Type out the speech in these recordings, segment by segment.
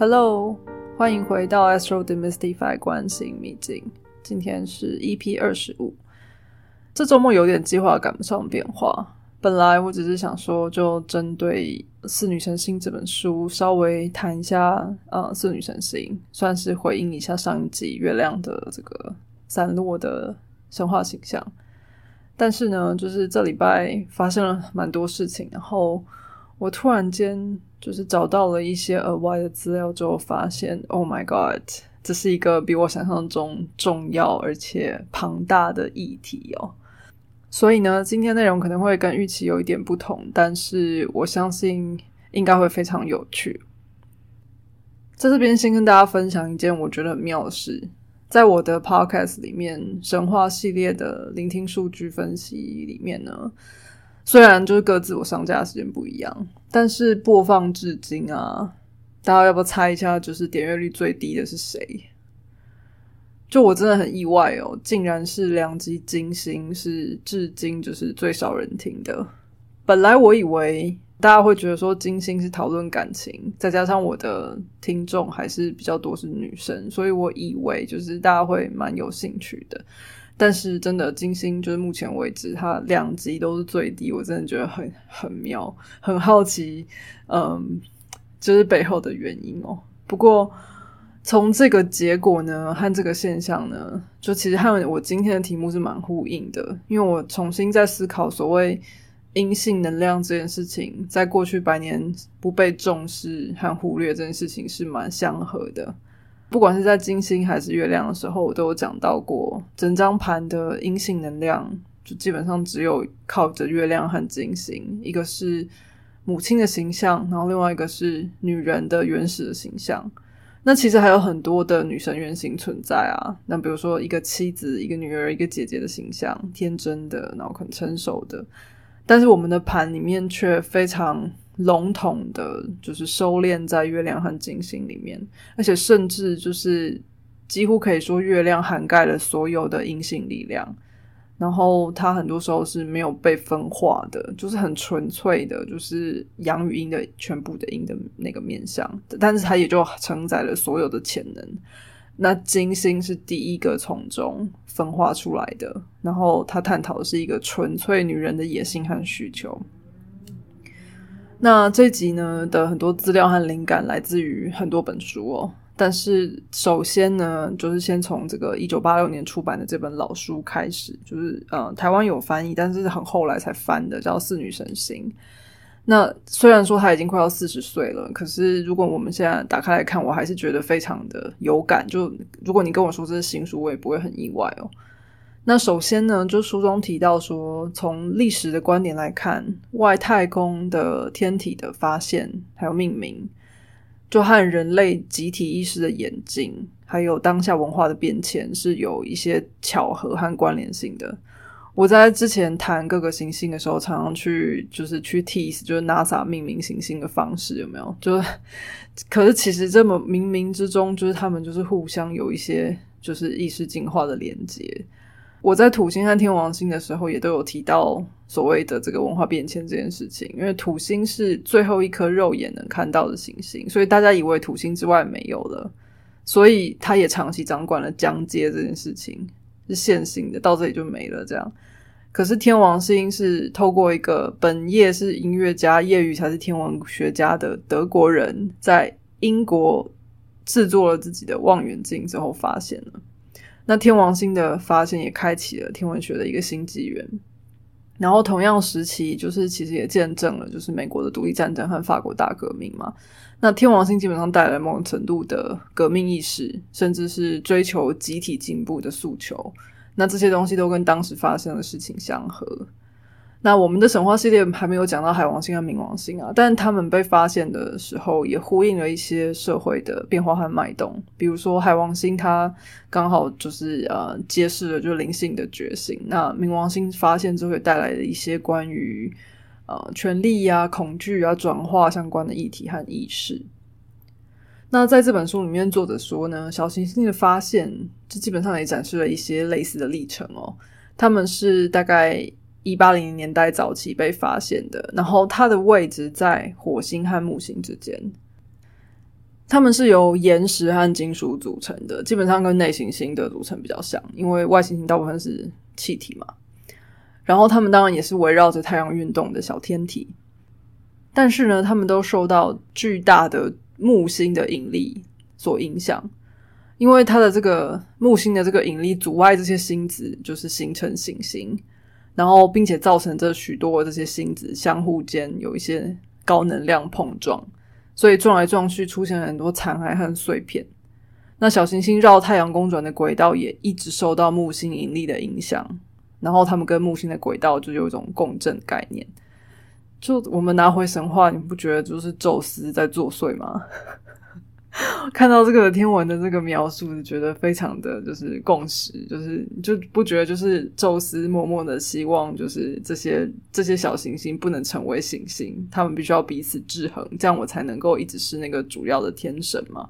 Hello，欢迎回到 Astro Demystify 关心秘境。今天是 EP 二十五。这周末有点计划赶不上变化。本来我只是想说，就针对《四女神星》这本书稍微谈一下，呃，《四女神星》算是回应一下上一集月亮的这个散落的神话形象。但是呢，就是这礼拜发生了蛮多事情，然后我突然间就是找到了一些额外的资料之后，发现，Oh my God，这是一个比我想象中重要而且庞大的议题哦。所以呢，今天内容可能会跟预期有一点不同，但是我相信应该会非常有趣。在这边先跟大家分享一件我觉得很妙的事，在我的 podcast 里面，神话系列的聆听数据分析里面呢，虽然就是各自我上架的时间不一样，但是播放至今啊，大家要不要猜一下，就是点阅率最低的是谁？就我真的很意外哦，竟然是两集金星是至今就是最少人听的。本来我以为大家会觉得说金星是讨论感情，再加上我的听众还是比较多是女生，所以我以为就是大家会蛮有兴趣的。但是真的金星就是目前为止它两集都是最低，我真的觉得很很妙，很好奇，嗯，就是背后的原因哦。不过。从这个结果呢，和这个现象呢，就其实和我今天的题目是蛮呼应的。因为我重新在思考所谓阴性能量这件事情，在过去百年不被重视和忽略这件事情是蛮相合的。不管是在金星还是月亮的时候，我都有讲到过，整张盘的阴性能量就基本上只有靠着月亮和金星，一个是母亲的形象，然后另外一个是女人的原始的形象。那其实还有很多的女神原型存在啊，那比如说一个妻子、一个女儿、一个姐姐的形象，天真的，然后很成熟的，但是我们的盘里面却非常笼统的，就是收敛在月亮和金星里面，而且甚至就是几乎可以说月亮涵盖了所有的阴性力量。然后它很多时候是没有被分化的，就是很纯粹的，就是阳与阴的全部的阴的那个面相，但是它也就承载了所有的潜能。那金星是第一个从中分化出来的，然后它探讨的是一个纯粹女人的野心和需求。那这集呢的很多资料和灵感来自于很多本书哦。但是首先呢，就是先从这个一九八六年出版的这本老书开始，就是呃，台湾有翻译，但是很后来才翻的，叫《四女神星》。那虽然说他已经快要四十岁了，可是如果我们现在打开来看，我还是觉得非常的有感。就如果你跟我说这是新书，我也不会很意外哦。那首先呢，就书中提到说，从历史的观点来看，外太空的天体的发现还有命名。就和人类集体意识的演进，还有当下文化的变迁是有一些巧合和关联性的。我在之前谈各个行星的时候，常常去就是去 tease，就是 NASA 命名行星的方式有没有？就可是其实这么冥冥之中，就是他们就是互相有一些就是意识进化的连接。我在土星和天王星的时候，也都有提到所谓的这个文化变迁这件事情。因为土星是最后一颗肉眼能看到的行星，所以大家以为土星之外没有了，所以它也长期掌管了疆界这件事情，是线性的，到这里就没了。这样，可是天王星是透过一个本业是音乐家，业余才是天文学家的德国人，在英国制作了自己的望远镜之后发现了。那天王星的发现也开启了天文学的一个新纪元，然后同样时期，就是其实也见证了就是美国的独立战争和法国大革命嘛。那天王星基本上带来某种程度的革命意识，甚至是追求集体进步的诉求。那这些东西都跟当时发生的事情相合。那我们的神话系列还没有讲到海王星和冥王星啊，但他们被发现的时候，也呼应了一些社会的变化和脉动。比如说海王星，它刚好就是呃揭示了就灵性的觉醒。那冥王星发现之后也，带来了一些关于呃权力呀、恐惧啊、转化相关的议题和意识。那在这本书里面，作者说呢，小行星的发现，就基本上也展示了一些类似的历程哦。他们是大概。一八零零年代早期被发现的，然后它的位置在火星和木星之间。它们是由岩石和金属组成的，基本上跟内行星的组成比较像，因为外行星大部分是气体嘛。然后它们当然也是围绕着太阳运动的小天体，但是呢，它们都受到巨大的木星的引力所影响，因为它的这个木星的这个引力阻碍这些星子就是形成行星，然后并且造成这许多这些星子相互间有一些高能量碰撞。所以撞来撞去，出现了很多残骸和碎片。那小行星绕太阳公转的轨道也一直受到木星引力的影响，然后它们跟木星的轨道就有一种共振概念。就我们拿回神话，你不觉得就是宙斯在作祟吗？看到这个天文的这个描述，就觉得非常的就是共识，就是就不觉得就是宙斯默默的希望，就是这些这些小行星不能成为行星，他们必须要彼此制衡，这样我才能够一直是那个主要的天神嘛。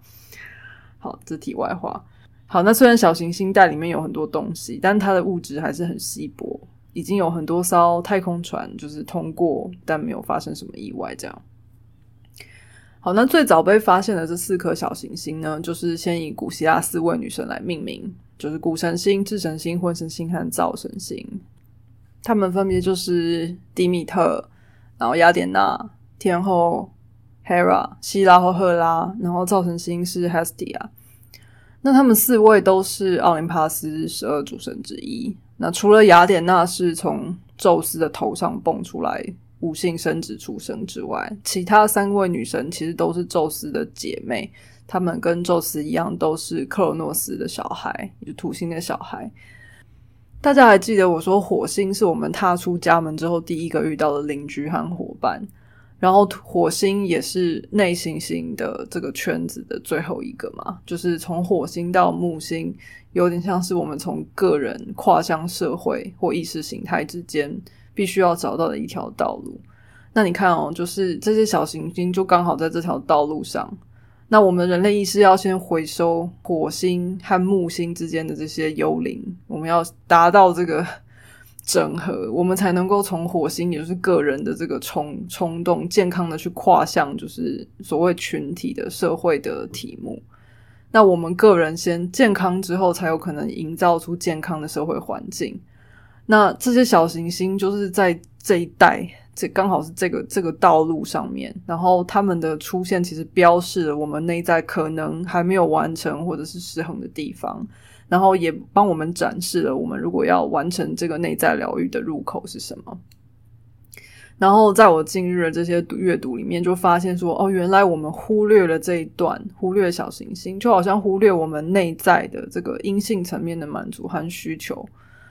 好，这题外话。好，那虽然小行星带里面有很多东西，但它的物质还是很稀薄，已经有很多艘太空船就是通过，但没有发生什么意外，这样。好，那最早被发现的这四颗小行星呢，就是先以古希腊四位女神来命名，就是古神星、智神星、婚神星和灶神星。他们分别就是迪米特，然后雅典娜、天后 Hera、希拉和赫拉，然后灶神星是 Hestia。那他们四位都是奥林帕斯十二主神之一。那除了雅典娜是从宙斯的头上蹦出来。无性生殖出生之外，其他三位女神其实都是宙斯的姐妹，她们跟宙斯一样，都是克罗诺斯的小孩，就土星的小孩。大家还记得我说火星是我们踏出家门之后第一个遇到的邻居和伙伴，然后火星也是内行星的这个圈子的最后一个嘛？就是从火星到木星，有点像是我们从个人跨向社会或意识形态之间。必须要找到的一条道路。那你看哦，就是这些小行星就刚好在这条道路上。那我们人类意识要先回收火星和木星之间的这些幽灵，我们要达到这个 整合，我们才能够从火星，也就是个人的这个冲冲动，健康的去跨向就是所谓群体的社会的题目。那我们个人先健康之后，才有可能营造出健康的社会环境。那这些小行星就是在这一代，这刚好是这个这个道路上面，然后他们的出现其实标示了我们内在可能还没有完成或者是失衡的地方，然后也帮我们展示了我们如果要完成这个内在疗愈的入口是什么。然后在我近日的这些阅读里面，就发现说，哦，原来我们忽略了这一段，忽略小行星，就好像忽略我们内在的这个阴性层面的满足和需求。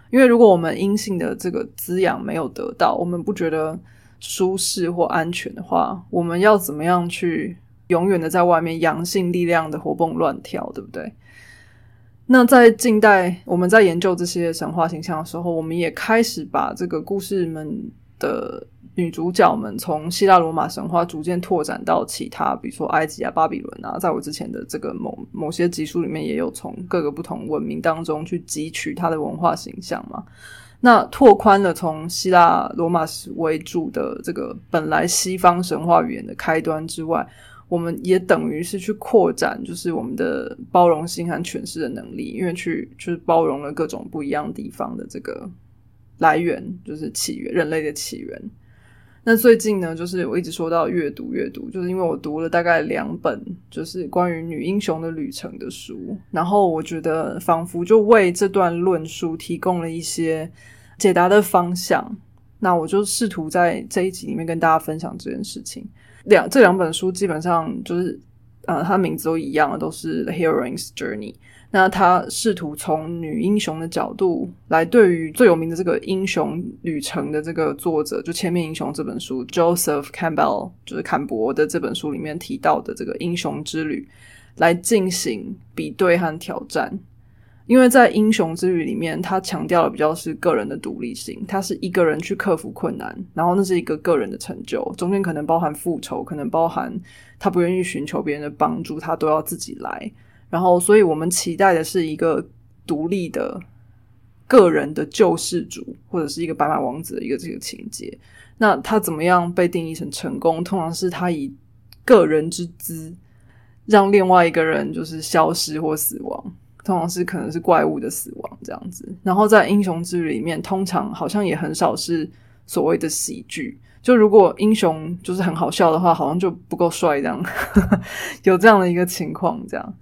因为如果我们阴性的这个滋养没有得到，我们不觉得舒适或安全的话，我们要怎么样去永远的在外面阳性力量的活蹦乱跳，对不对？那在近代，我们在研究这些神话形象的时候，我们也开始把这个故事们的。女主角们从希腊罗马神话逐渐拓展到其他，比如说埃及啊、巴比伦啊，在我之前的这个某某些集数里面，也有从各个不同文明当中去汲取它的文化形象嘛。那拓宽了从希腊罗马史为主的这个本来西方神话语言的开端之外，我们也等于是去扩展，就是我们的包容性和诠释的能力，因为去就是包容了各种不一样地方的这个来源，就是起源，人类的起源。那最近呢，就是我一直说到阅读阅读，就是因为我读了大概两本，就是关于女英雄的旅程的书，然后我觉得仿佛就为这段论述提供了一些解答的方向。那我就试图在这一集里面跟大家分享这件事情。两这两本书基本上就是，呃，它名字都一样，都是《The Heroine's Journey》。那他试图从女英雄的角度来，对于最有名的这个英雄旅程的这个作者，就《千面英雄》这本书，Joseph Campbell，就是坎伯的这本书里面提到的这个英雄之旅，来进行比对和挑战。因为在英雄之旅里面，他强调的比较是个人的独立性，他是一个人去克服困难，然后那是一个个人的成就，中间可能包含复仇，可能包含他不愿意寻求别人的帮助，他都要自己来。然后，所以我们期待的是一个独立的个人的救世主，或者是一个白马王子的一个这个情节。那他怎么样被定义成成功？通常是他以个人之资让另外一个人就是消失或死亡，通常是可能是怪物的死亡这样子。然后在英雄之旅里面，通常好像也很少是所谓的喜剧。就如果英雄就是很好笑的话，好像就不够帅这样，有这样的一个情况这样。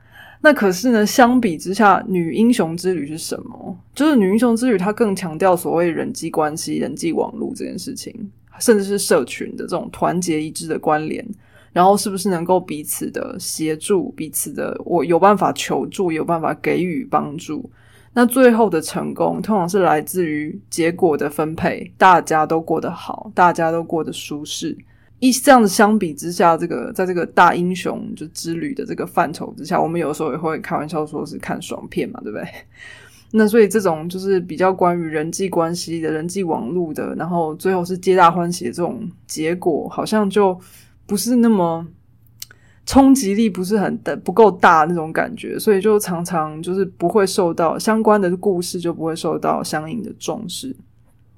那可是呢，相比之下，女英雄之旅是什么？就是女英雄之旅，它更强调所谓人际关系、人际网络这件事情，甚至是社群的这种团结一致的关联。然后是不是能够彼此的协助，彼此的我有办法求助，有办法给予帮助？那最后的成功，通常是来自于结果的分配，大家都过得好，大家都过得舒适。一这样子相比之下，这个在这个大英雄就之旅的这个范畴之下，我们有时候也会开玩笑说是看爽片嘛，对不对？那所以这种就是比较关于人际关系的人际网络的，然后最后是皆大欢喜的这种结果，好像就。不是那么冲击力不是很的不够大那种感觉，所以就常常就是不会受到相关的故事就不会受到相应的重视。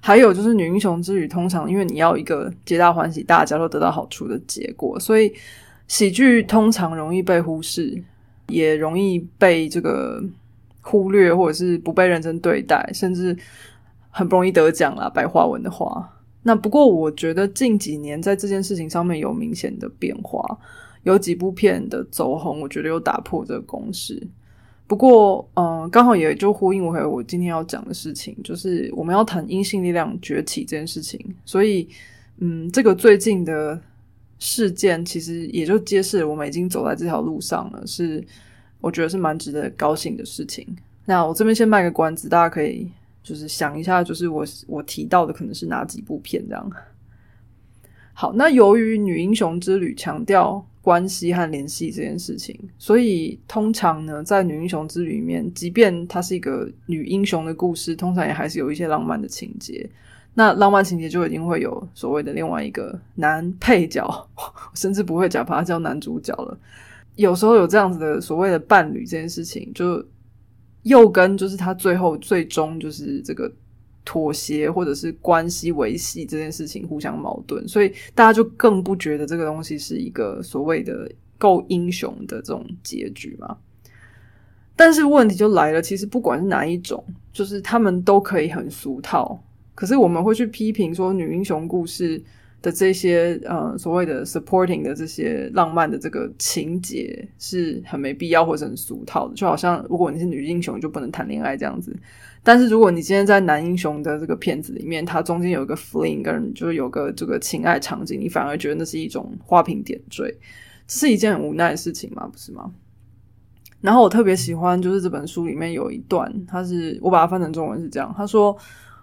还有就是女英雄之旅，通常因为你要一个皆大欢喜，大家都得到好处的结果，所以喜剧通常容易被忽视，也容易被这个忽略，或者是不被认真对待，甚至很不容易得奖啦。白话文的话。那不过，我觉得近几年在这件事情上面有明显的变化，有几部片的走红，我觉得有打破这个公式。不过，嗯，刚好也就呼应我我今天要讲的事情，就是我们要谈阴性力量崛起这件事情。所以，嗯，这个最近的事件其实也就揭示我们已经走在这条路上了，是我觉得是蛮值得高兴的事情。那我这边先卖个关子，大家可以。就是想一下，就是我我提到的可能是哪几部片这样。好，那由于女英雄之旅强调关系和联系这件事情，所以通常呢，在女英雄之旅里面，即便它是一个女英雄的故事，通常也还是有一些浪漫的情节。那浪漫情节就一定会有所谓的另外一个男配角，甚至不会讲把他叫男主角了。有时候有这样子的所谓的伴侣这件事情，就。又跟就是他最后最终就是这个妥协或者是关系维系这件事情互相矛盾，所以大家就更不觉得这个东西是一个所谓的够英雄的这种结局嘛。但是问题就来了，其实不管是哪一种，就是他们都可以很俗套。可是我们会去批评说女英雄故事。的这些呃所谓的 supporting 的这些浪漫的这个情节是很没必要或者很俗套的，就好像如果你是女英雄就不能谈恋爱这样子。但是如果你今天在男英雄的这个片子里面，它中间有一个 fling 跟就是有个这个情爱场景，你反而觉得那是一种花瓶点缀，这是一件很无奈的事情吗？不是吗？然后我特别喜欢就是这本书里面有一段，它是我把它翻成中文是这样，他说。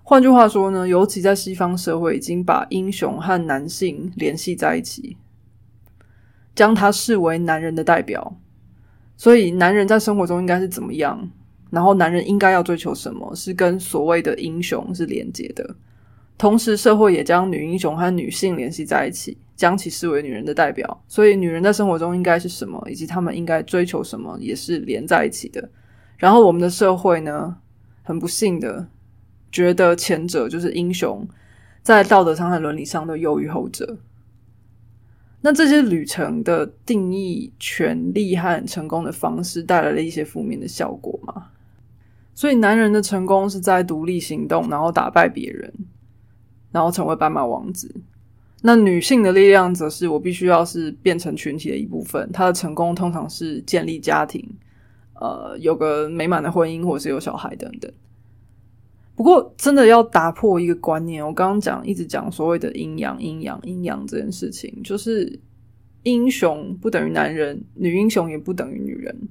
换句话说呢，尤其在西方社会，已经把英雄和男性联系在一起，将他视为男人的代表。所以，男人在生活中应该是怎么样？然后，男人应该要追求什么？是跟所谓的英雄是连接的。同时，社会也将女英雄和女性联系在一起，将其视为女人的代表。所以，女人在生活中应该是什么，以及他们应该追求什么，也是连在一起的。然后，我们的社会呢，很不幸的。觉得前者就是英雄，在道德上和伦理上都优于后者。那这些旅程的定义、权利和成功的方式带来了一些负面的效果吗？所以，男人的成功是在独立行动，然后打败别人，然后成为斑马王子。那女性的力量则是我必须要是变成群体的一部分。她的成功通常是建立家庭，呃，有个美满的婚姻，或是有小孩等等。不过，真的要打破一个观念，我刚刚讲一直讲所谓的阴阳、阴阳、阴阳这件事情，就是英雄不等于男人，女英雄也不等于女人。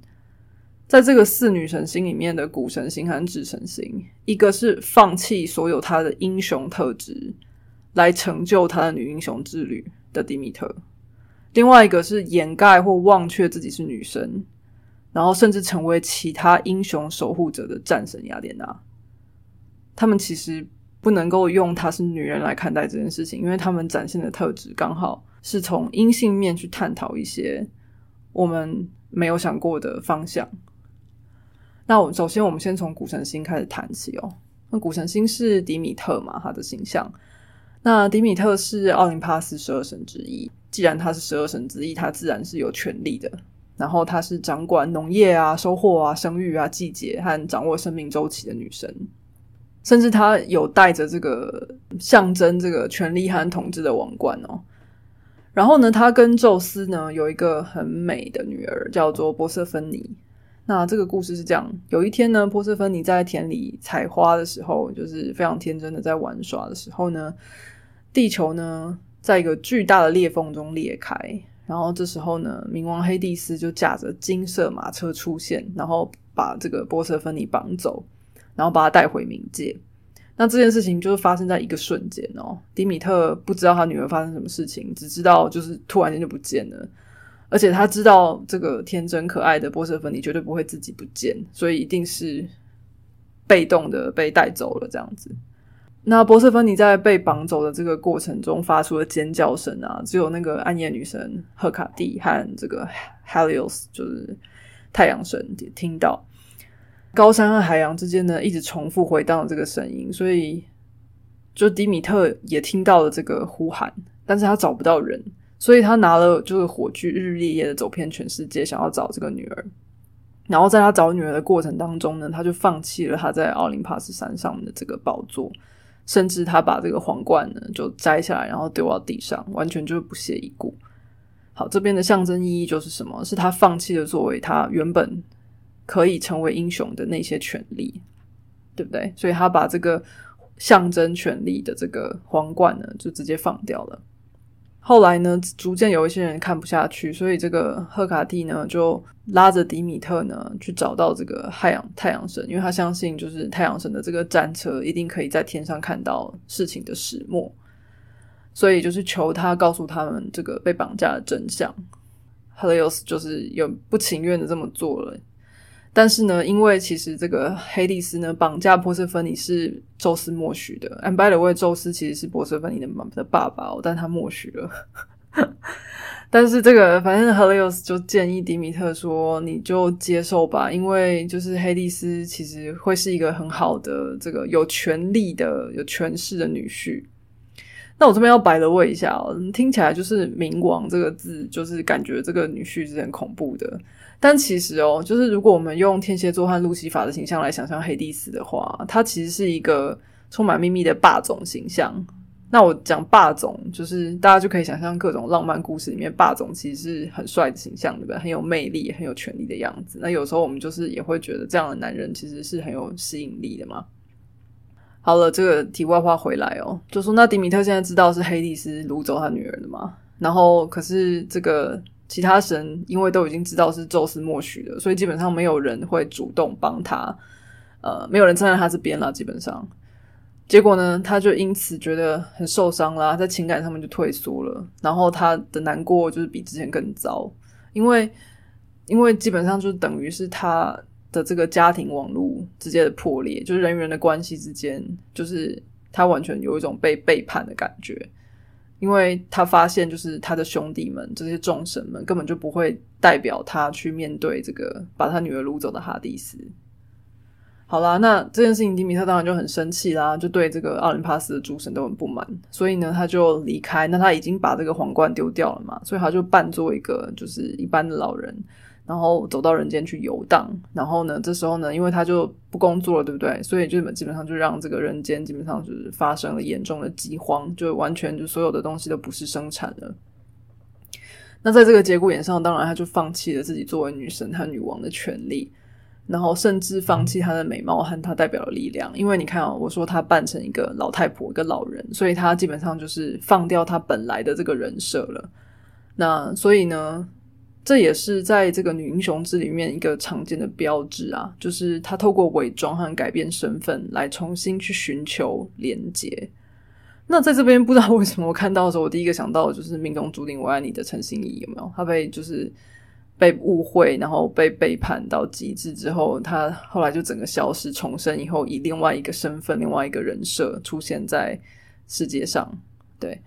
在这个四女神星里面的古神星和智神星，一个是放弃所有她的英雄特质来成就她的女英雄之旅的迪米特，另外一个是掩盖或忘却自己是女神，然后甚至成为其他英雄守护者的战神雅典娜。他们其实不能够用她是女人来看待这件事情，因为他们展现的特质刚好是从阴性面去探讨一些我们没有想过的方向。那我首先我们先从古神星开始谈起哦。那古神星是迪米特嘛，他的形象。那迪米特是奥林帕斯十二神之一，既然他是十二神之一，他自然是有权力的。然后她是掌管农业啊、收获啊、生育啊、季节和掌握生命周期的女神，甚至她有带着这个象征这个权力和统治的王冠哦。然后呢，她跟宙斯呢有一个很美的女儿，叫做波瑟芬妮。那这个故事是这样：有一天呢，波瑟芬尼在田里采花的时候，就是非常天真的在玩耍的时候呢，地球呢在一个巨大的裂缝中裂开。然后这时候呢，冥王黑帝斯就驾着金色马车出现，然后把这个波瑟芬尼绑走，然后把他带回冥界。那这件事情就是发生在一个瞬间哦。迪米特不知道他女儿发生什么事情，只知道就是突然间就不见了。而且他知道这个天真可爱的波瑟芬妮绝对不会自己不见，所以一定是被动的被带走了这样子。那波瑟芬妮在被绑走的这个过程中发出了尖叫声啊，只有那个暗夜女神赫卡蒂和这个 Helios 就是太阳神听到。高山和海洋之间呢，一直重复回荡这个声音，所以就迪米特也听到了这个呼喊，但是他找不到人。所以他拿了就是火炬，日日夜夜的走遍全世界，想要找这个女儿。然后在他找女儿的过程当中呢，他就放弃了他在奥林帕斯山上的这个宝座，甚至他把这个皇冠呢就摘下来，然后丢到地上，完全就是不屑一顾。好，这边的象征意义就是什么？是他放弃了作为他原本可以成为英雄的那些权利，对不对？所以他把这个象征权利的这个皇冠呢，就直接放掉了。后来呢，逐渐有一些人看不下去，所以这个赫卡蒂呢就拉着迪米特呢去找到这个太阳太阳神，因为他相信就是太阳神的这个战车一定可以在天上看到事情的始末，所以就是求他告诉他们这个被绑架的真相。赫利欧斯就是有不情愿的这么做了。但是呢，因为其实这个黑帝斯呢绑架波瑟芬尼是宙斯默许的。And by the way，宙斯其实是波瑟芬尼的的爸爸哦，但他默许了。但是这个反正 Helios 就建议迪米特说：“你就接受吧，因为就是黑帝斯其实会是一个很好的这个有权力的、有权势的女婿。”那我这边要摆的问一下哦，听起来就是“冥王”这个字，就是感觉这个女婿是很恐怖的。但其实哦，就是如果我们用天蝎座和路西法的形象来想象黑帝斯的话，他其实是一个充满秘密的霸总形象。那我讲霸总，就是大家就可以想象各种浪漫故事里面霸总其实是很帅的形象，对不对？很有魅力、很有权力的样子。那有时候我们就是也会觉得这样的男人其实是很有吸引力的嘛。好了，这个题外话回来哦，就说那迪米特现在知道是黑帝斯掳走他女儿的嘛？然后可是这个。其他神因为都已经知道是宙斯默许的，所以基本上没有人会主动帮他，呃，没有人站在他这边了。基本上，结果呢，他就因此觉得很受伤啦，在情感上面就退缩了。然后他的难过就是比之前更糟，因为因为基本上就等于是他的这个家庭网络直接的破裂，就是人与人的关系之间，就是他完全有一种被背叛的感觉。因为他发现，就是他的兄弟们这些众神们根本就不会代表他去面对这个把他女儿掳走的哈迪斯。好啦，那这件事情，迪米特当然就很生气啦，就对这个奥林帕斯的诸神都很不满，所以呢，他就离开。那他已经把这个皇冠丢掉了嘛，所以他就扮作一个就是一般的老人。然后走到人间去游荡，然后呢，这时候呢，因为他就不工作了，对不对？所以就基本上就让这个人间基本上就是发生了严重的饥荒，就完全就所有的东西都不是生产了。那在这个节骨眼上，当然他就放弃了自己作为女神和女王的权利，然后甚至放弃她的美貌和她代表的力量。因为你看啊，我说她扮成一个老太婆，一个老人，所以她基本上就是放掉她本来的这个人设了。那所以呢？这也是在这个女英雄志里面一个常见的标志啊，就是她透过伪装和改变身份来重新去寻求连接。那在这边不知道为什么我看到的时候，我第一个想到的就是命中注定我爱你的陈心怡有没有？她被就是被误会，然后被背叛到极致之后，她后来就整个消失重生以后，以另外一个身份、另外一个人设出现在世界上，对。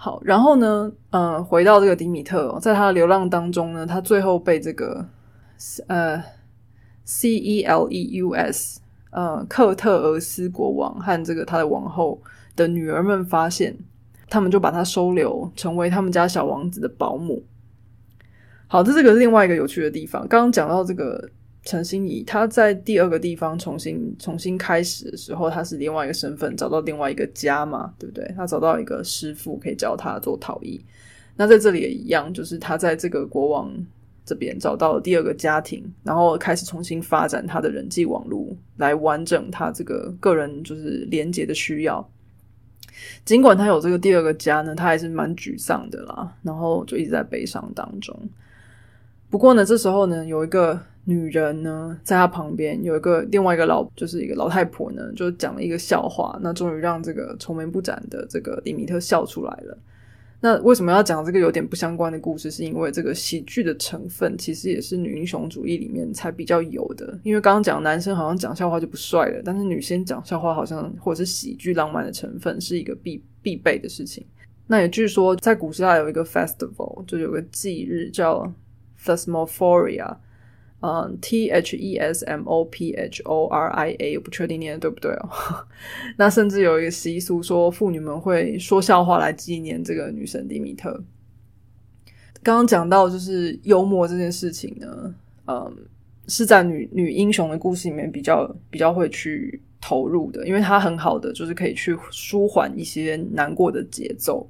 好，然后呢，嗯，回到这个迪米特，在他的流浪当中呢，他最后被这个呃 C E L E U S 呃克特俄斯国王和这个他的王后的女儿们发现，他们就把他收留，成为他们家小王子的保姆。好，这是个是另外一个有趣的地方。刚刚讲到这个陈心怡，他在第二个地方重新重新开始的时候，他是另外一个身份，找到另外一个家嘛，对不对？他找到一个师傅可以教他做陶艺。那在这里也一样，就是他在这个国王这边找到了第二个家庭，然后开始重新发展他的人际网络，来完整他这个个人就是连接的需要。尽管他有这个第二个家呢，他还是蛮沮丧的啦，然后就一直在悲伤当中。不过呢，这时候呢，有一个女人呢，在他旁边有一个另外一个老，就是一个老太婆呢，就讲了一个笑话，那终于让这个愁眉不展的这个李米特笑出来了。那为什么要讲这个有点不相关的故事？是因为这个喜剧的成分其实也是女英雄主义里面才比较有的。因为刚刚讲男生好像讲笑话就不帅了，但是女生讲笑话好像或者是喜剧浪漫的成分是一个必必备的事情。那也据说在古希腊有一个 festival，就有个忌日叫 Thesmophoria。嗯，T H E S M O P H O R I A，我不确定念的对不对哦。那甚至有一个习俗说，妇女们会说笑话来纪念这个女神迪米特。刚刚讲到就是幽默这件事情呢，嗯，是在女女英雄的故事里面比较比较会去投入的，因为它很好的就是可以去舒缓一些难过的节奏。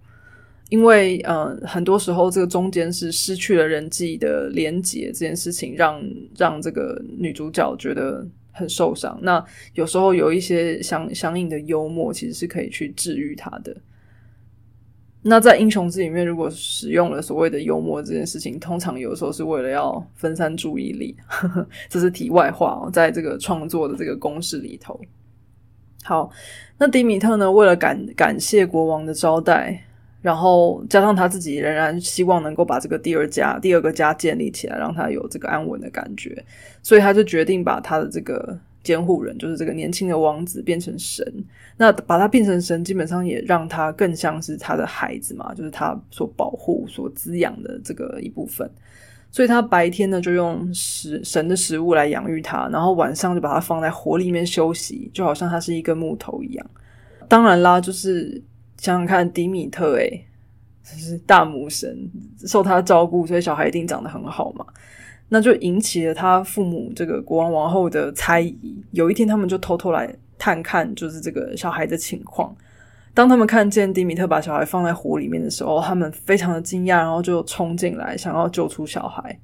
因为呃，很多时候这个中间是失去了人际的连结，这件事情让让这个女主角觉得很受伤。那有时候有一些相相应的幽默，其实是可以去治愈她的。那在英雄志里面，如果使用了所谓的幽默这件事情，通常有时候是为了要分散注意力，这是题外话哦。在这个创作的这个公式里头，好，那迪米特呢，为了感感谢国王的招待。然后加上他自己仍然希望能够把这个第二家、第二个家建立起来，让他有这个安稳的感觉，所以他就决定把他的这个监护人，就是这个年轻的王子变成神。那把他变成神，基本上也让他更像是他的孩子嘛，就是他所保护、所滋养的这个一部分。所以他白天呢就用食神的食物来养育他，然后晚上就把他放在火里面休息，就好像他是一根木头一样。当然啦，就是。想想看，迪米特诶，就是大母神，受他照顾，所以小孩一定长得很好嘛。那就引起了他父母这个国王王后的猜疑。有一天，他们就偷偷来探看，就是这个小孩的情况。当他们看见迪米特把小孩放在火里面的时候，他们非常的惊讶，然后就冲进来想要救出小孩。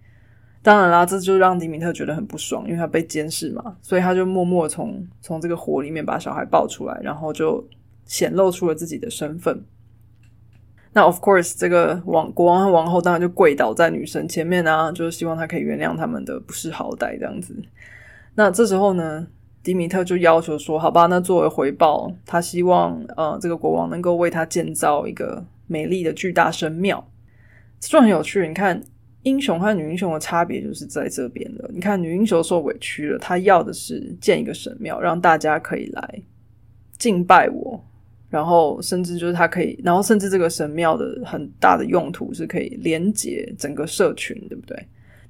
当然啦，这就让迪米特觉得很不爽，因为他被监视嘛，所以他就默默从从这个火里面把小孩抱出来，然后就。显露出了自己的身份。那 of course，这个王国王和王后当然就跪倒在女神前面啊，就是希望她可以原谅他们的不识好歹这样子。那这时候呢，迪米特就要求说：“好吧，那作为回报，他希望呃这个国王能够为他建造一个美丽的巨大神庙。”这就很有趣。你看，英雄和女英雄的差别就是在这边的。你看，女英雄受委屈了，她要的是建一个神庙，让大家可以来敬拜我。然后甚至就是它可以，然后甚至这个神庙的很大的用途是可以连接整个社群，对不对？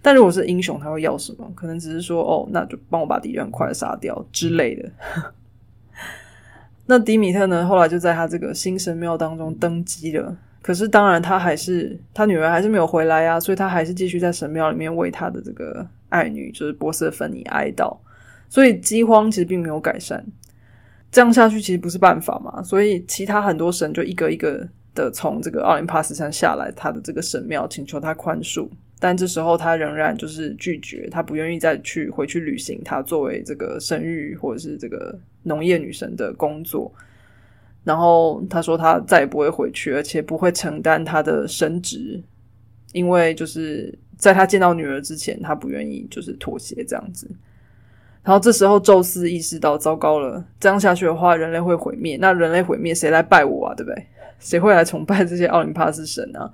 但如果是英雄，他会要什么？可能只是说，哦，那就帮我把敌人快杀掉之类的。那迪米特呢？后来就在他这个新神庙当中登基了。可是当然，他还是他女儿还是没有回来呀，所以他还是继续在神庙里面为他的这个爱女，就是波瑟芬尼哀悼。所以饥荒其实并没有改善。这样下去其实不是办法嘛，所以其他很多神就一个一个的从这个奥林帕斯山下来，他的这个神庙请求他宽恕，但这时候他仍然就是拒绝，他不愿意再去回去履行他作为这个生育或者是这个农业女神的工作，然后他说他再也不会回去，而且不会承担他的神职，因为就是在他见到女儿之前，他不愿意就是妥协这样子。然后这时候，宙斯意识到，糟糕了，这样下去的话，人类会毁灭。那人类毁灭，谁来拜我啊？对不对？谁会来崇拜这些奥林帕斯神啊？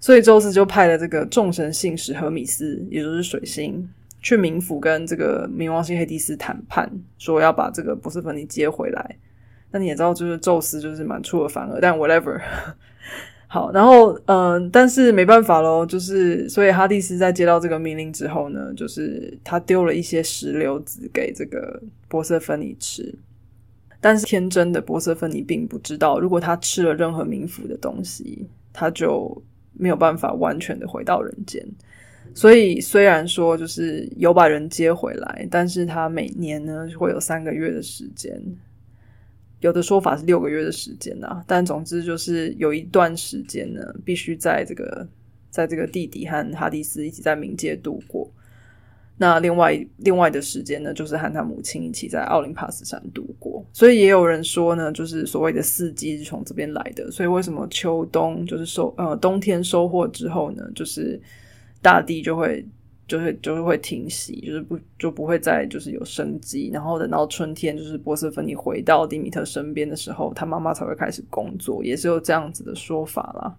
所以，宙斯就派了这个众神信使荷米斯，也就是水星，去冥府跟这个冥王星黑帝斯谈判，说要把这个波斯芬尼接回来。那你也知道，就是宙斯就是蛮出尔反尔，但 whatever。好，然后嗯，但是没办法喽，就是所以哈蒂斯在接到这个命令之后呢，就是他丢了一些石榴籽给这个波瑟芬尼吃，但是天真的波瑟芬尼并不知道，如果他吃了任何冥府的东西，他就没有办法完全的回到人间，所以虽然说就是有把人接回来，但是他每年呢会有三个月的时间，有的说法是六个月的时间呐。但总之就是有一段时间呢，必须在这个在这个弟弟和哈迪斯一起在冥界度过。那另外另外的时间呢，就是和他母亲一起在奥林帕斯山度过。所以也有人说呢，就是所谓的四季是从这边来的。所以为什么秋冬就是收呃冬天收获之后呢，就是大地就会就会就是会停息，就是不就不会再就是有生机。然后等到春天，就是波斯芬尼回到迪米特身边的时候，他妈妈才会开始工作，也是有这样子的说法啦。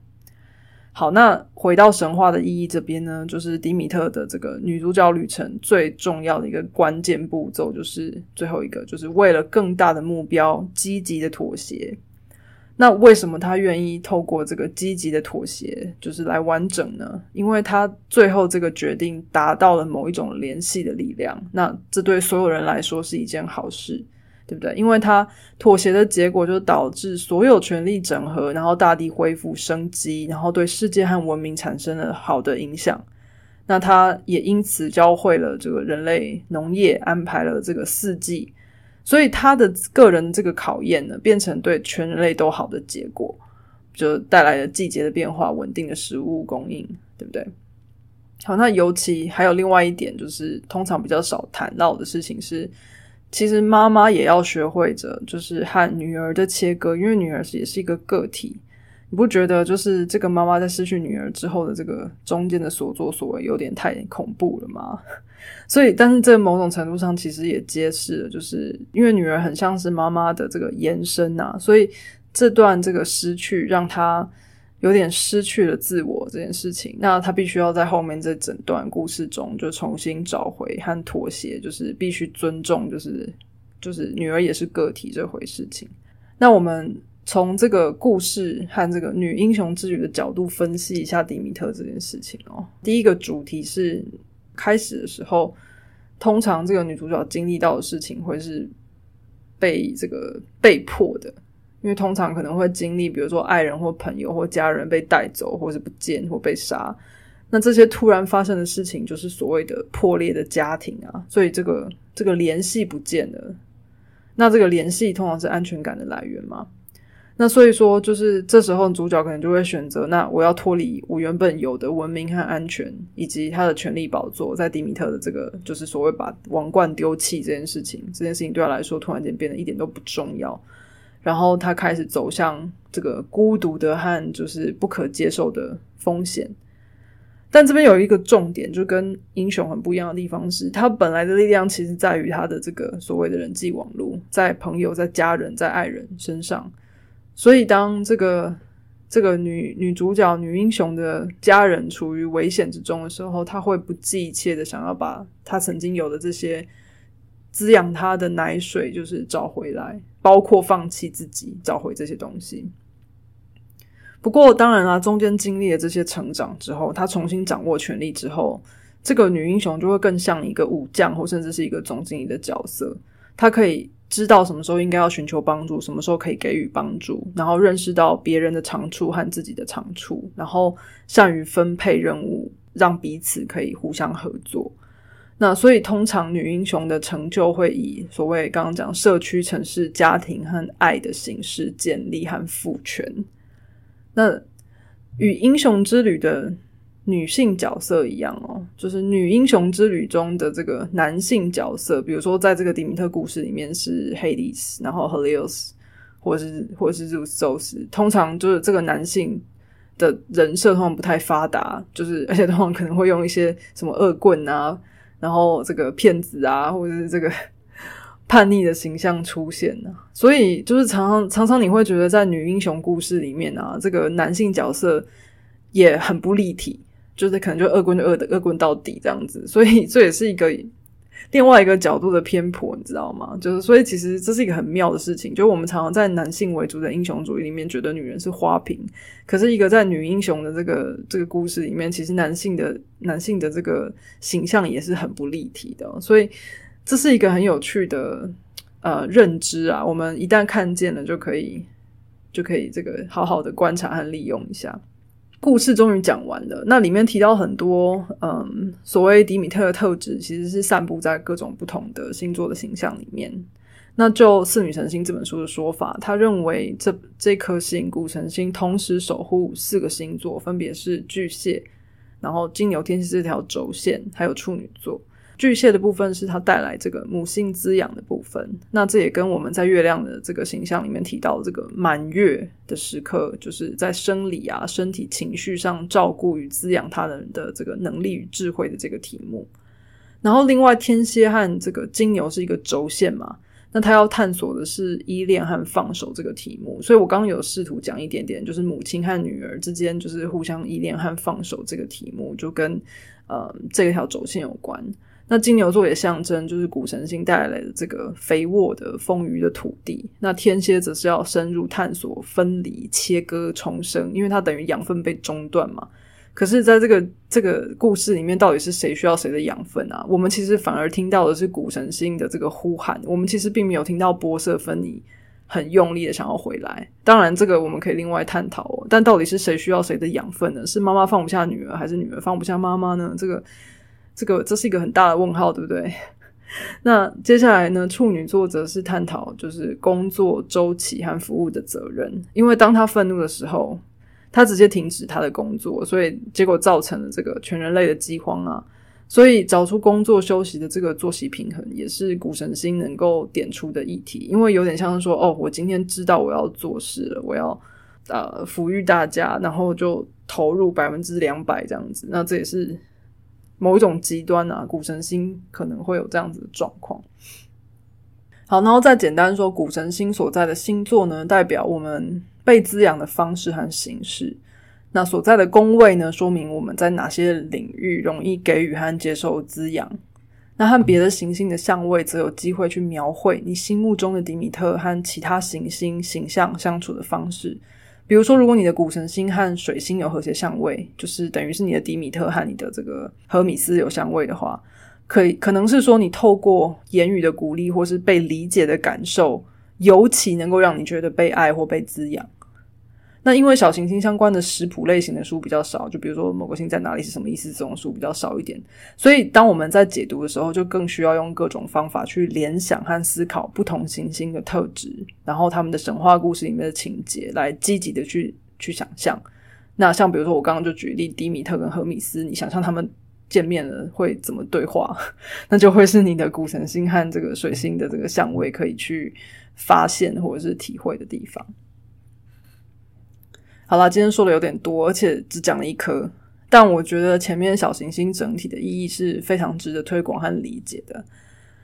好，那回到神话的意义这边呢，就是迪米特的这个女主角旅程最重要的一个关键步骤，就是最后一个，就是为了更大的目标积极的妥协。那为什么他愿意透过这个积极的妥协，就是来完整呢？因为他最后这个决定达到了某一种联系的力量，那这对所有人来说是一件好事。对不对？因为他妥协的结果，就导致所有权力整合，然后大地恢复生机，然后对世界和文明产生了好的影响。那他也因此教会了这个人类农业，安排了这个四季，所以他的个人这个考验呢，变成对全人类都好的结果，就带来了季节的变化，稳定的食物供应，对不对？好，那尤其还有另外一点，就是通常比较少谈到的事情是。其实妈妈也要学会着，就是和女儿的切割，因为女儿是也是一个个体。你不觉得就是这个妈妈在失去女儿之后的这个中间的所作所为有点太恐怖了吗？所以，但是这某种程度上其实也揭示了，就是因为女儿很像是妈妈的这个延伸呐，所以这段这个失去让她。有点失去了自我这件事情，那她必须要在后面这整段故事中就重新找回和妥协，就是必须尊重，就是就是女儿也是个体这回事情。那我们从这个故事和这个女英雄之旅的角度分析一下迪米特这件事情哦。第一个主题是开始的时候，通常这个女主角经历到的事情会是被这个被迫的。因为通常可能会经历，比如说爱人或朋友或家人被带走，或是不见或被杀，那这些突然发生的事情，就是所谓的破裂的家庭啊。所以这个这个联系不见了，那这个联系通常是安全感的来源嘛？那所以说，就是这时候主角可能就会选择，那我要脱离我原本有的文明和安全，以及他的权力宝座，在迪米特的这个就是所谓把王冠丢弃这件事情，这件事情对他来说突然间变得一点都不重要。然后他开始走向这个孤独的和就是不可接受的风险，但这边有一个重点，就跟英雄很不一样的地方是，他本来的力量其实在于他的这个所谓的人际网络，在朋友、在家人、在爱人身上。所以当这个这个女女主角、女英雄的家人处于危险之中的时候，她会不计一切的想要把她曾经有的这些滋养她的奶水，就是找回来。包括放弃自己，找回这些东西。不过，当然啦，中间经历了这些成长之后，他重新掌握权力之后，这个女英雄就会更像一个武将，或甚至是一个总经理的角色。她可以知道什么时候应该要寻求帮助，什么时候可以给予帮助，然后认识到别人的长处和自己的长处，然后善于分配任务，让彼此可以互相合作。那所以，通常女英雄的成就会以所谓刚刚讲社区、城市、家庭和爱的形式建立和赋权。那与英雄之旅的女性角色一样哦，就是女英雄之旅中的这个男性角色，比如说在这个迪米特故事里面是 Hades，然后 Helios，或者是或者是 Zeus，通常就是这个男性的人设通常不太发达，就是而且通常可能会用一些什么恶棍啊。然后这个骗子啊，或者是这个 叛逆的形象出现呢，所以就是常常常常你会觉得在女英雄故事里面啊，这个男性角色也很不立体，就是可能就恶棍就恶的恶棍到底这样子，所以这也是一个。另外一个角度的偏颇，你知道吗？就是所以其实这是一个很妙的事情。就我们常常在男性为主的英雄主义里面，觉得女人是花瓶；可是一个在女英雄的这个这个故事里面，其实男性的男性的这个形象也是很不立体的。所以这是一个很有趣的呃认知啊。我们一旦看见了，就可以就可以这个好好的观察和利用一下。故事终于讲完了。那里面提到很多，嗯，所谓迪米特的特质，其实是散布在各种不同的星座的形象里面。那就《四女成星》这本书的说法，他认为这这颗星古神星同时守护四个星座，分别是巨蟹，然后金牛、天蝎这条轴线，还有处女座。巨蟹的部分是它带来这个母性滋养的部分，那这也跟我们在月亮的这个形象里面提到这个满月的时刻，就是在生理啊、身体、情绪上照顾与滋养他人的这个能力与智慧的这个题目。然后，另外天蝎和这个金牛是一个轴线嘛，那他要探索的是依恋和放手这个题目。所以我刚刚有试图讲一点点，就是母亲和女儿之间就是互相依恋和放手这个题目，就跟呃这条轴线有关。那金牛座也象征就是古神星带来的这个肥沃的丰腴的土地，那天蝎则是要深入探索分离、切割、重生，因为它等于养分被中断嘛。可是，在这个这个故事里面，到底是谁需要谁的养分啊？我们其实反而听到的是古神星的这个呼喊，我们其实并没有听到波色芬尼很用力的想要回来。当然，这个我们可以另外探讨。但到底是谁需要谁的养分呢？是妈妈放不下女儿，还是女儿放不下妈妈呢？这个。这个这是一个很大的问号，对不对？那接下来呢？处女座则是探讨就是工作周期和服务的责任，因为当他愤怒的时候，他直接停止他的工作，所以结果造成了这个全人类的饥荒啊！所以找出工作休息的这个作息平衡，也是古神星能够点出的议题，因为有点像是说，哦，我今天知道我要做事了，我要呃抚育大家，然后就投入百分之两百这样子，那这也是。某一种极端啊，古神星可能会有这样子的状况。好，然后再简单说，古神星所在的星座呢，代表我们被滋养的方式和形式。那所在的宫位呢，说明我们在哪些领域容易给予和接受滋养。那和别的行星的相位，则有机会去描绘你心目中的迪米特和其他行星形象相处的方式。比如说，如果你的谷神星和水星有和谐相位，就是等于是你的迪米特和你的这个荷米斯有相位的话，可以可能是说你透过言语的鼓励或是被理解的感受，尤其能够让你觉得被爱或被滋养。那因为小行星相关的食谱类型的书比较少，就比如说某个星在哪里是什么意思这种书比较少一点，所以当我们在解读的时候，就更需要用各种方法去联想和思考不同行星的特质，然后他们的神话故事里面的情节，来积极的去去想象。那像比如说我刚刚就举例迪米特跟荷米斯，你想象他们见面了会怎么对话，那就会是你的古神星和这个水星的这个相位可以去发现或者是体会的地方。好了，今天说的有点多，而且只讲了一颗，但我觉得前面小行星整体的意义是非常值得推广和理解的。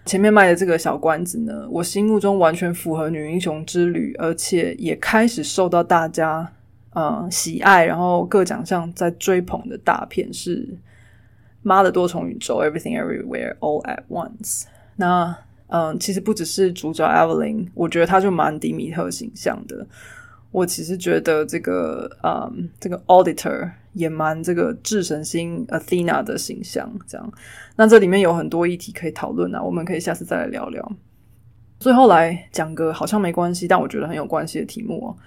前面卖的这个小关子呢，我心目中完全符合女英雄之旅，而且也开始受到大家呃喜爱，然后各奖项在追捧的大片是《妈的多重宇宙》（Everything Everywhere All at Once）。那嗯，其实不只是主角 Evelyn，我觉得他就蛮迪米特形象的。我其实觉得这个，嗯，这个 auditor 也蛮这个智神星 Athena 的形象，这样。那这里面有很多议题可以讨论啊，我们可以下次再来聊聊。最后来讲个好像没关系，但我觉得很有关系的题目哦。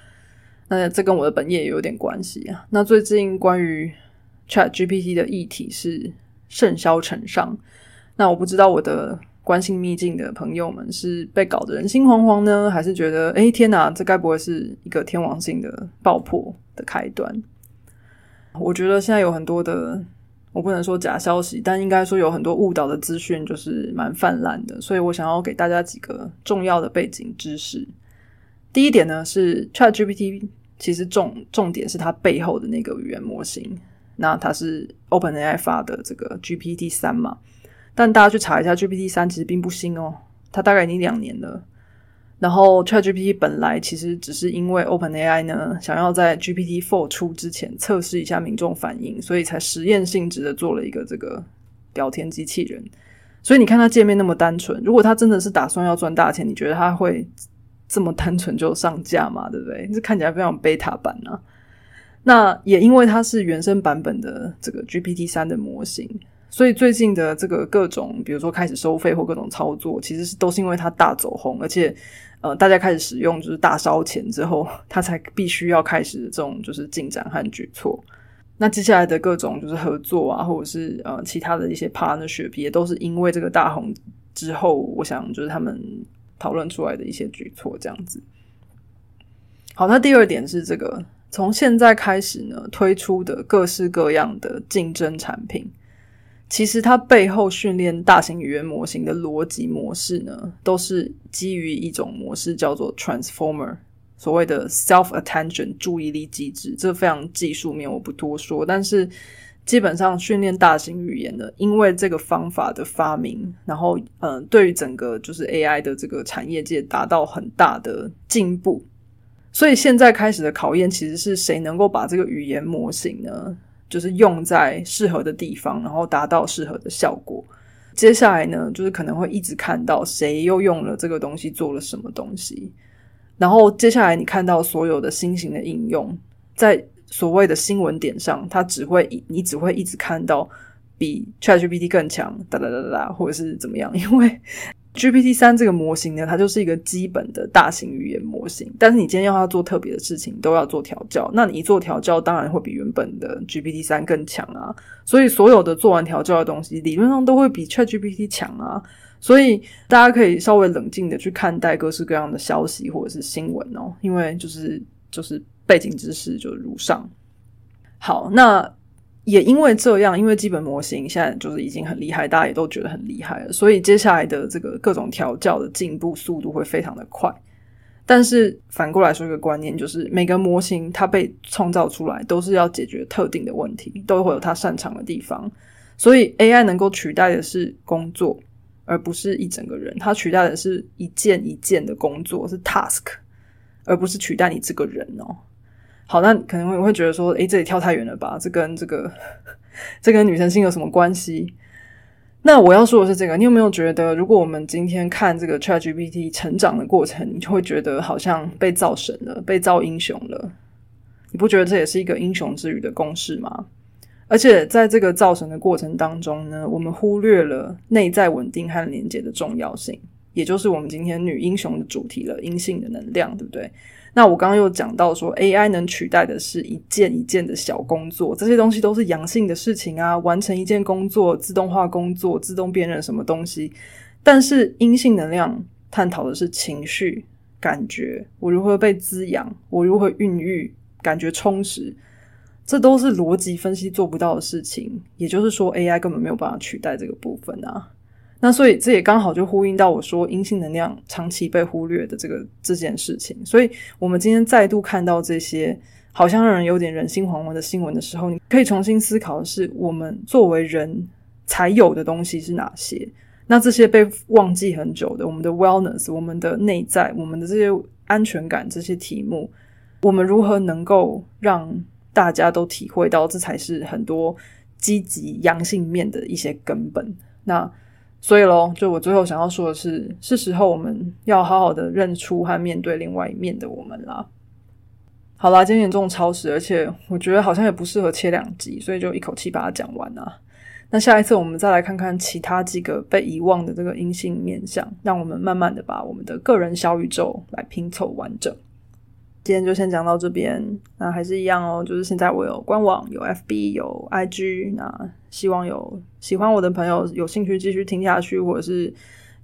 那这跟我的本业也有点关系啊。那最近关于 Chat GPT 的议题是甚嚣尘上，那我不知道我的。关心秘境的朋友们是被搞得人心惶惶呢，还是觉得哎天哪，这该不会是一个天王星的爆破的开端？我觉得现在有很多的，我不能说假消息，但应该说有很多误导的资讯，就是蛮泛滥的。所以我想要给大家几个重要的背景知识。第一点呢是 Chat GPT，其实重重点是它背后的那个语言模型，那它是 OpenAI 发的这个 GPT 三嘛。但大家去查一下，GPT 三其实并不新哦，它大概已经两年了。然后 ChatGPT 本来其实只是因为 OpenAI 呢想要在 GPT Four 出之前测试一下民众反应，所以才实验性质的做了一个这个聊天机器人。所以你看它界面那么单纯，如果它真的是打算要赚大钱，你觉得它会这么单纯就上架吗？对不对？这看起来非常 beta 版啊。那也因为它是原生版本的这个 GPT 三的模型。所以最近的这个各种，比如说开始收费或各种操作，其实是都是因为它大走红，而且呃大家开始使用，就是大烧钱之后，它才必须要开始这种就是进展和举措。那接下来的各种就是合作啊，或者是呃其他的一些 partnership，也都是因为这个大红之后，我想就是他们讨论出来的一些举措这样子。好，那第二点是这个，从现在开始呢，推出的各式各样的竞争产品，其实它背后训练大型语言模型的逻辑模式呢，都是基于一种模式叫做 transformer。所谓的 self attention 注意力机制，这非常技术面，我不多说。但是基本上训练大型语言的，因为这个方法的发明，然后嗯，对于整个就是 AI 的这个产业界达到很大的进步。所以现在开始的考验，其实是谁能够把这个语言模型呢，就是用在适合的地方，然后达到适合的效果。接下来呢，就是可能会一直看到谁又用了这个东西做了什么东西。然后接下来你看到所有的新型的应用，在所谓的新闻点上，它只会你只会一直看到比 ChatGPT 更强，哒哒哒哒，或者是怎么样？因为 GPT 三这个模型呢，它就是一个基本的大型语言模型，但是你今天要它做特别的事情，都要做调教。那你一做调教，当然会比原本的 GPT 三更强啊。所以所有的做完调教的东西，理论上都会比 ChatGPT 强啊。所以大家可以稍微冷静的去看待各式各样的消息或者是新闻哦，因为就是就是背景知识就如上。好，那也因为这样，因为基本模型现在就是已经很厉害，大家也都觉得很厉害了，所以接下来的这个各种调教的进步速度会非常的快。但是反过来说，一个观念就是，每个模型它被创造出来都是要解决特定的问题，都会有它擅长的地方，所以 AI 能够取代的是工作。而不是一整个人，它取代的是一件一件的工作，是 task，而不是取代你这个人哦。好，那可能会会觉得说，诶，这里跳太远了吧？这跟这个，这跟女神性有什么关系？那我要说的是这个，你有没有觉得，如果我们今天看这个 ChatGPT 成长的过程，你就会觉得好像被造神了，被造英雄了？你不觉得这也是一个英雄之语的公式吗？而且在这个造神的过程当中呢，我们忽略了内在稳定和连接的重要性，也就是我们今天女英雄的主题了——阴性的能量，对不对？那我刚刚又讲到说，AI 能取代的是一件一件的小工作，这些东西都是阳性的事情啊，完成一件工作、自动化工作、自动辨认什么东西。但是阴性能量探讨的是情绪、感觉，我如何被滋养，我如何孕育，感觉充实。这都是逻辑分析做不到的事情，也就是说，AI 根本没有办法取代这个部分啊。那所以这也刚好就呼应到我说阴性能量长期被忽略的这个这件事情。所以我们今天再度看到这些好像让人有点人心惶惶的新闻的时候，你可以重新思考的是，我们作为人才有的东西是哪些？那这些被忘记很久的，我们的 wellness，我们的内在，我们的这些安全感，这些题目，我们如何能够让？大家都体会到，这才是很多积极阳性面的一些根本。那所以咯，就我最后想要说的是，是时候我们要好好的认出和面对另外一面的我们啦。好啦，今天严重超时，而且我觉得好像也不适合切两集，所以就一口气把它讲完啊。那下一次我们再来看看其他几个被遗忘的这个阴性面相，让我们慢慢的把我们的个人小宇宙来拼凑完整。今天就先讲到这边，那还是一样哦，就是现在我有官网、有 FB、有 IG，那希望有喜欢我的朋友有兴趣继续听下去，或者是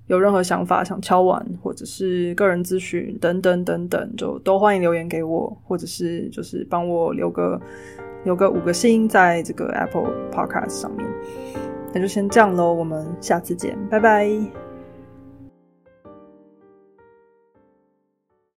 有任何想法想敲完，或者是个人咨询等等等等，就都欢迎留言给我，或者是就是帮我留个留个五个星在这个 Apple Podcast 上面。那就先这样喽，我们下次见，拜拜。